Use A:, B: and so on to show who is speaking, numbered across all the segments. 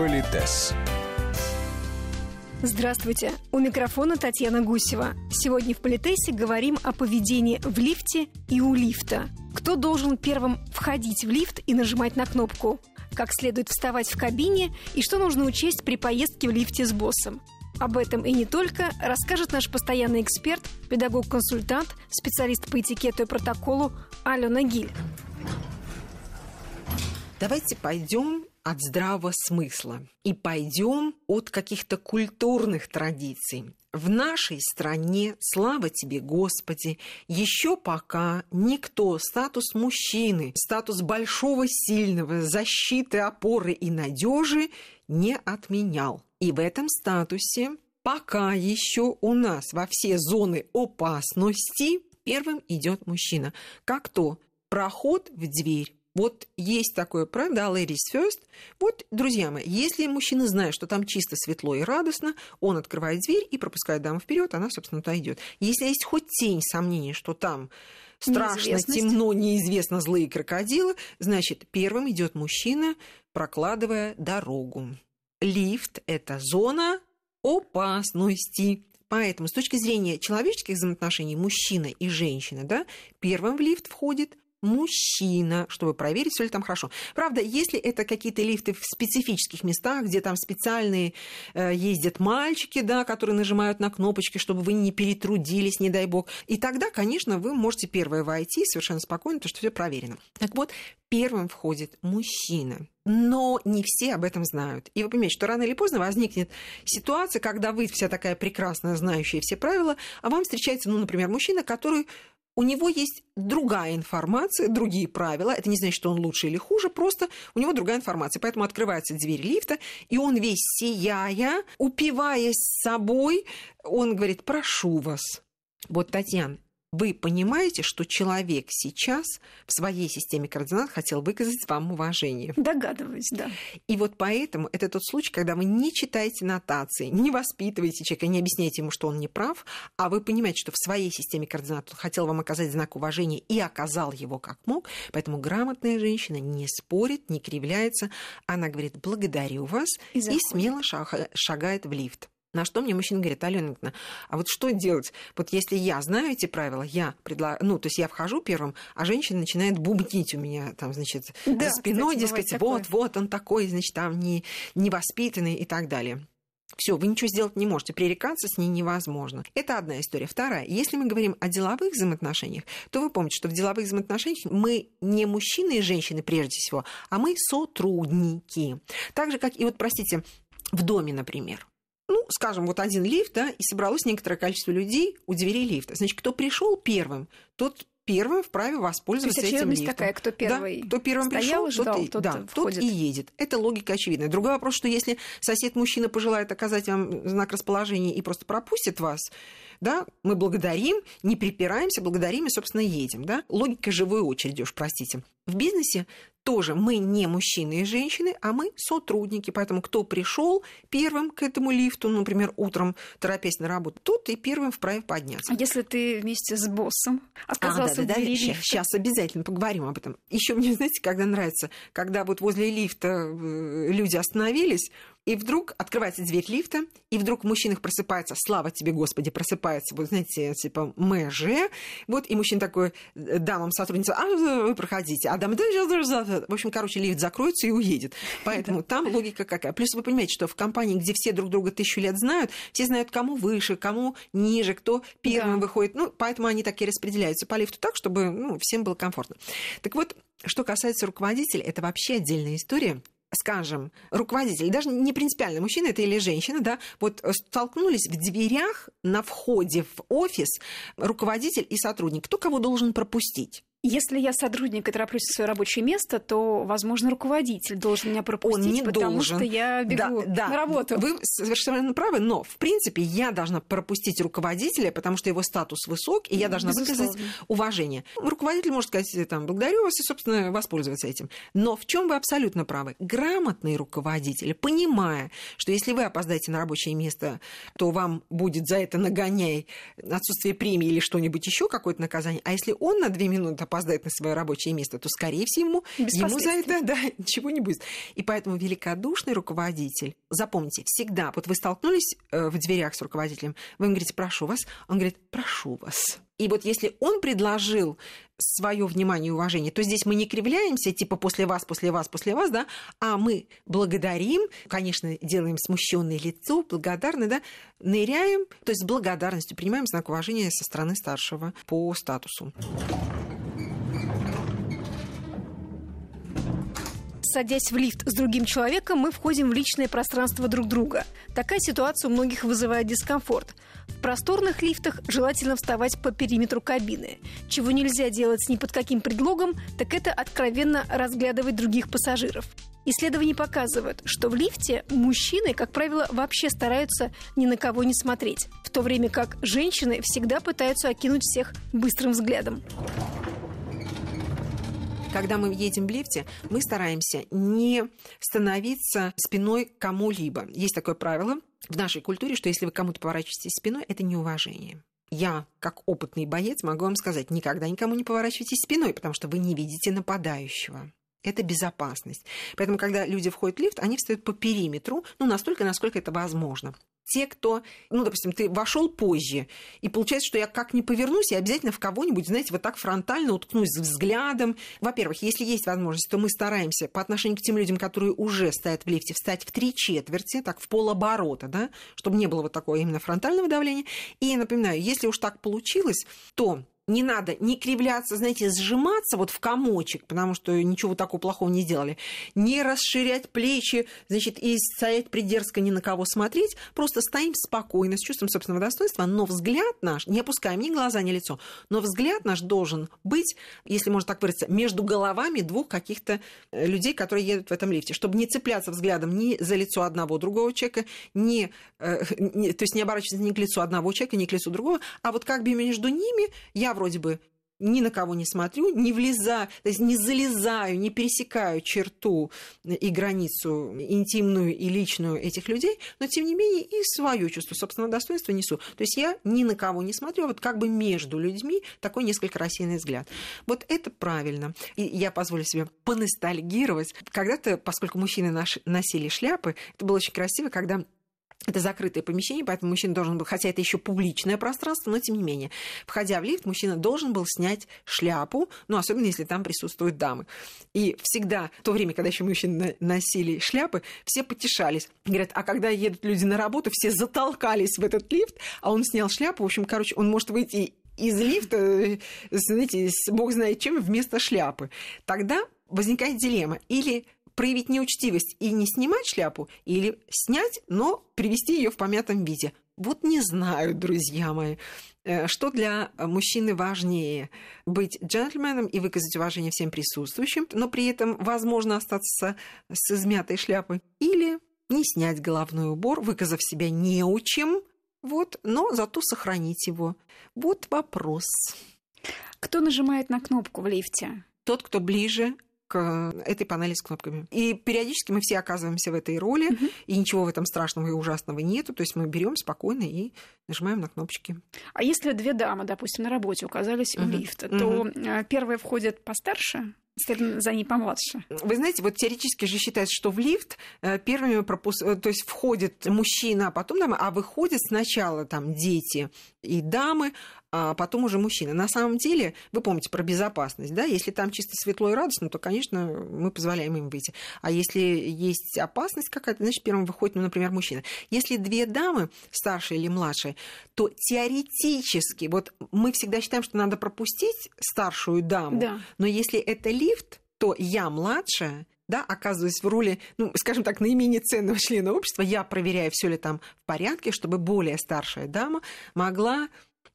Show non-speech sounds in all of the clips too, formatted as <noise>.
A: Политес.
B: Здравствуйте! У микрофона Татьяна Гусева. Сегодня в Политесе говорим о поведении в лифте и у лифта. Кто должен первым входить в лифт и нажимать на кнопку? Как следует вставать в кабине и что нужно учесть при поездке в лифте с боссом? Об этом и не только расскажет наш постоянный эксперт, педагог-консультант, специалист по этикету и протоколу Алена Гиль.
C: Давайте пойдем от здравого смысла и пойдем от каких-то культурных традиций. В нашей стране, слава тебе, Господи, еще пока никто статус мужчины, статус большого, сильного, защиты, опоры и надежи не отменял. И в этом статусе пока еще у нас во все зоны опасности первым идет мужчина. Как то проход в дверь вот есть такое правило, да, ladies first. Вот, друзья мои, если мужчина знает, что там чисто, светло и радостно, он открывает дверь и пропускает даму вперед, она, собственно, туда идет. Если есть хоть тень сомнений, что там страшно, темно, неизвестно, злые крокодилы, значит, первым идет мужчина, прокладывая дорогу. Лифт – это зона опасности. Поэтому с точки зрения человеческих взаимоотношений мужчина и женщина, да, первым в лифт входит мужчина, чтобы проверить, все ли там хорошо. Правда, если это какие-то лифты в специфических местах, где там специальные э, ездят мальчики, да, которые нажимают на кнопочки, чтобы вы не перетрудились, не дай бог, и тогда, конечно, вы можете первое войти совершенно спокойно, потому что все проверено. Так вот, первым входит мужчина. Но не все об этом знают. И вы понимаете, что рано или поздно возникнет ситуация, когда вы вся такая прекрасная, знающая все правила, а вам встречается, ну, например, мужчина, который у него есть другая информация, другие правила. Это не значит, что он лучше или хуже, просто у него другая информация. Поэтому открывается дверь лифта, и он весь сияя, упиваясь собой, он говорит, прошу вас. Вот, Татьяна, вы понимаете, что человек сейчас в своей системе координат хотел выказать вам уважение.
B: Догадываюсь, да.
C: И вот поэтому это тот случай, когда вы не читаете нотации, не воспитываете человека, не объясняете ему, что он не прав, а вы понимаете, что в своей системе координат он хотел вам оказать знак уважения и оказал его как мог. Поэтому грамотная женщина не спорит, не кривляется. Она говорит, благодарю вас, и, и смело шагает в лифт. На что мне мужчина говорит, Алена а вот что делать? Вот если я знаю эти правила, я предлагаю, ну, то есть я вхожу первым, а женщина начинает бубнить у меня там, значит, да, за спиной, кстати, дескать, вот, такое. вот, он такой, значит, там не, невоспитанный и так далее. Все, вы ничего сделать не можете, пререкаться с ней невозможно. Это одна история. Вторая, если мы говорим о деловых взаимоотношениях, то вы помните, что в деловых взаимоотношениях мы не мужчины и женщины прежде всего, а мы сотрудники. Так же, как и вот, простите, в доме, например ну, скажем, вот один лифт, да, и собралось некоторое количество людей у двери лифта. Значит, кто пришел первым, тот первым вправе воспользоваться этим лифтом.
B: такая, кто первый
C: да, кто первым
B: стоял,
C: пришел,
B: ждал,
C: тот, и,
B: тот,
C: да, тот и едет. Это логика очевидная. Другой вопрос, что если сосед-мужчина пожелает оказать вам знак расположения и просто пропустит вас, да, мы благодарим, не припираемся, благодарим и, собственно, едем, да. Логика живой очереди уж, простите. В бизнесе тоже мы не мужчины и женщины, а мы сотрудники. Поэтому кто пришел первым к этому лифту, например, утром, торопясь на работу, тот и первым вправе подняться.
B: А если ты вместе с боссом оказался
C: а, да, да, да, сейчас, сейчас обязательно поговорим об этом. Еще мне, знаете, когда нравится, когда вот возле лифта э, люди остановились, и вдруг открывается дверь лифта, и вдруг в мужчинах просыпается, слава тебе, Господи, просыпается, вот знаете, типа МЖ, вот, и мужчина такой э, дамам сотрудница, а вы проходите, а дама, в общем, короче, лифт закроется и уедет. Поэтому там логика какая. Плюс вы понимаете, что в компании, где все друг друга тысячу лет знают, все знают, кому выше, кому ниже, кто первым да. выходит, ну, поэтому они так и распределяются по лифту так, чтобы ну, всем было комфортно. Так вот, что касается руководителя, это вообще отдельная история скажем, руководитель, даже не принципиально, мужчина это или женщина, да, вот э, столкнулись в дверях на входе в офис руководитель и сотрудник. Кто кого должен пропустить?
B: Если я сотрудник и тороплюсь в свое рабочее место, то, возможно, руководитель должен меня пропустить, Он не потому должен. что я бегу да, да. на работу.
C: Вы совершенно правы, но, в принципе, я должна пропустить руководителя, потому что его статус высок, и я должна Безусловно. выказать уважение. Руководитель может сказать, там, благодарю вас и, собственно, воспользоваться этим. Но в чем вы абсолютно правы? Грамотный руководитель, понимая, что если вы опоздаете на рабочее место, то вам будет за это нагоняй отсутствие премии или что-нибудь еще, какое-то наказание, а если он на две минуты опоздает на свое рабочее место, то, скорее всего, ему за это <laughs> да, ничего не будет. И поэтому великодушный руководитель, запомните, всегда, вот вы столкнулись э, в дверях с руководителем, вы ему говорите, прошу вас, он говорит, прошу вас. И вот если он предложил свое внимание и уважение, то здесь мы не кривляемся, типа после вас, после вас, после вас, да, а мы благодарим, конечно, делаем смущенное лицо, благодарны, да, ныряем, то есть с благодарностью принимаем знак уважения со стороны старшего по статусу.
B: Садясь в лифт с другим человеком, мы входим в личное пространство друг друга. Такая ситуация у многих вызывает дискомфорт. В просторных лифтах желательно вставать по периметру кабины. Чего нельзя делать ни под каким предлогом, так это откровенно разглядывать других пассажиров. Исследования показывают, что в лифте мужчины, как правило, вообще стараются ни на кого не смотреть, в то время как женщины всегда пытаются окинуть всех быстрым взглядом.
C: Когда мы едем в лифте, мы стараемся не становиться спиной кому-либо. Есть такое правило в нашей культуре, что если вы кому-то поворачиваетесь спиной, это неуважение. Я, как опытный боец, могу вам сказать, никогда никому не поворачивайтесь спиной, потому что вы не видите нападающего. Это безопасность. Поэтому, когда люди входят в лифт, они встают по периметру, ну, настолько, насколько это возможно те, кто, ну, допустим, ты вошел позже, и получается, что я как не повернусь, я обязательно в кого-нибудь, знаете, вот так фронтально уткнусь взглядом. Во-первых, если есть возможность, то мы стараемся по отношению к тем людям, которые уже стоят в лифте, встать в три четверти, так, в полоборота, да, чтобы не было вот такого именно фронтального давления. И напоминаю, если уж так получилось, то не надо не кривляться, знаете, сжиматься вот в комочек, потому что ничего такого плохого не сделали, не расширять плечи, значит, и стоять придерзко ни на кого смотреть, просто стоим спокойно, с чувством собственного достоинства, но взгляд наш, не опускаем ни глаза, ни лицо, но взгляд наш должен быть, если можно так выразиться, между головами двух каких-то э, людей, которые едут в этом лифте, чтобы не цепляться взглядом ни за лицо одного другого человека, ни, э, <laughs> не, то есть не оборачиваться ни к лицу одного человека, ни к лицу другого, а вот как бы между ними я вроде бы ни на кого не смотрю, не влезаю, то есть не залезаю, не пересекаю черту и границу интимную и личную этих людей, но тем не менее и свое чувство собственного достоинства несу. То есть я ни на кого не смотрю, а вот как бы между людьми такой несколько рассеянный взгляд. Вот это правильно. И я позволю себе поностальгировать. Когда-то, поскольку мужчины носили шляпы, это было очень красиво, когда это закрытое помещение, поэтому мужчина должен был, хотя это еще публичное пространство, но тем не менее, входя в лифт, мужчина должен был снять шляпу, ну, особенно если там присутствуют дамы. И всегда, в то время, когда еще мужчины носили шляпы, все потешались. Говорят, а когда едут люди на работу, все затолкались в этот лифт, а он снял шляпу. В общем, короче, он может выйти из лифта, знаете, бог знает чем, вместо шляпы. Тогда возникает дилемма. Или проявить неучтивость и не снимать шляпу, или снять, но привести ее в помятом виде. Вот не знаю, друзья мои, э, что для мужчины важнее быть джентльменом и выказать уважение всем присутствующим, но при этом возможно остаться с измятой шляпой, или не снять головной убор, выказав себя неучим, вот, но зато сохранить его. Вот вопрос.
B: Кто нажимает на кнопку в лифте?
C: Тот, кто ближе к этой панели с кнопками. И периодически мы все оказываемся в этой роли, угу. и ничего в этом страшного и ужасного нету. То есть мы берем спокойно и нажимаем на кнопочки.
B: А если две дамы, допустим, на работе оказались угу. у лифта, то угу. первая входит постарше, за ней помладше.
C: Вы знаете, вот теоретически же считается, что в лифт э, первыми пропуск... Э, то есть входит мужчина, а потом дама, а выходят сначала там дети и дамы, а потом уже мужчина. На самом деле, вы помните про безопасность, да? Если там чисто светло и радостно, то, конечно, мы позволяем им выйти. А если есть опасность какая-то, значит, первым выходит, ну, например, мужчина. Если две дамы, старшая или младшая, то теоретически, вот мы всегда считаем, что надо пропустить старшую даму, да. но если это лифт, то я младшая, да, оказываюсь в роли, ну, скажем так, наименее ценного члена общества, я проверяю, все ли там в порядке, чтобы более старшая дама могла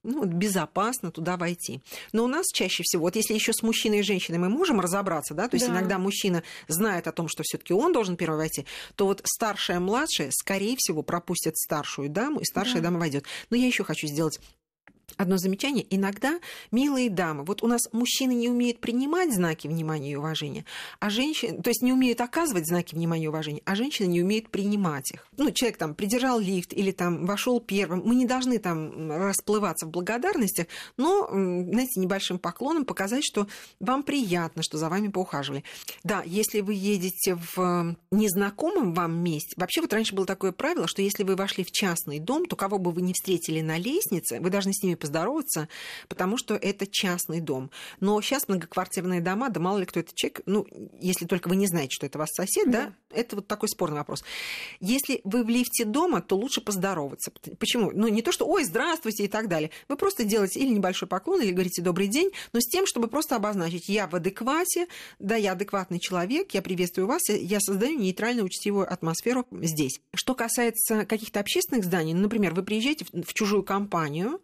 C: ну, безопасно туда войти. Но у нас чаще всего, вот если еще с мужчиной и женщиной мы можем разобраться, да, то есть да. иногда мужчина знает о том, что все-таки он должен первый войти, то вот старшая, младшая, скорее всего, пропустят старшую даму, и старшая да. дама войдет. Но я еще хочу сделать одно замечание. Иногда, милые дамы, вот у нас мужчины не умеют принимать знаки внимания и уважения, а женщины, то есть не умеют оказывать знаки внимания и уважения, а женщины не умеют принимать их. Ну, человек там придержал лифт или там вошел первым. Мы не должны там расплываться в благодарностях, но, знаете, небольшим поклоном показать, что вам приятно, что за вами поухаживали. Да, если вы едете в незнакомом вам месте, вообще вот раньше было такое правило, что если вы вошли в частный дом, то кого бы вы не встретили на лестнице, вы должны с ними поздороваться, потому что это частный дом. Но сейчас многоквартирные дома, да мало ли кто это человек, ну, если только вы не знаете, что это ваш сосед, да, да это вот такой спорный вопрос. Если вы в лифте дома, то лучше поздороваться. Почему? Ну, не то, что «Ой, здравствуйте» и так далее. Вы просто делаете или небольшой поклон, или говорите «Добрый день», но с тем, чтобы просто обозначить «Я в адеквате», да, я адекватный человек, я приветствую вас, я создаю нейтральную учтивую атмосферу здесь. Что касается каких-то общественных зданий, например, вы приезжаете в чужую компанию,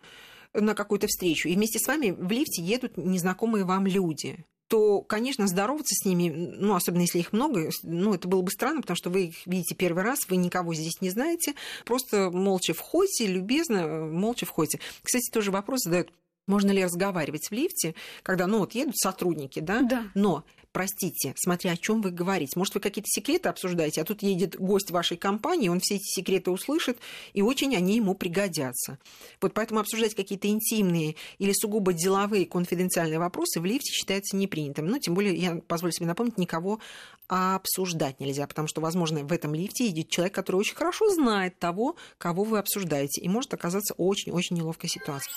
C: на какую-то встречу, и вместе с вами в лифте едут незнакомые вам люди то, конечно, здороваться с ними, ну, особенно если их много, ну, это было бы странно, потому что вы их видите первый раз, вы никого здесь не знаете, просто молча входите, любезно, молча входите. Кстати, тоже вопрос задают, можно ли разговаривать в лифте, когда, ну, вот едут сотрудники, да?
B: Да.
C: Но простите, смотря о чем вы говорите. Может, вы какие-то секреты обсуждаете, а тут едет гость вашей компании, он все эти секреты услышит, и очень они ему пригодятся. Вот поэтому обсуждать какие-то интимные или сугубо деловые конфиденциальные вопросы в лифте считается непринятым. Ну, тем более, я позволю себе напомнить, никого обсуждать нельзя, потому что, возможно, в этом лифте едет человек, который очень хорошо знает того, кого вы обсуждаете, и может оказаться очень-очень неловкой ситуацией.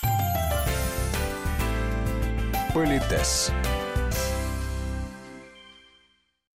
A: Политес.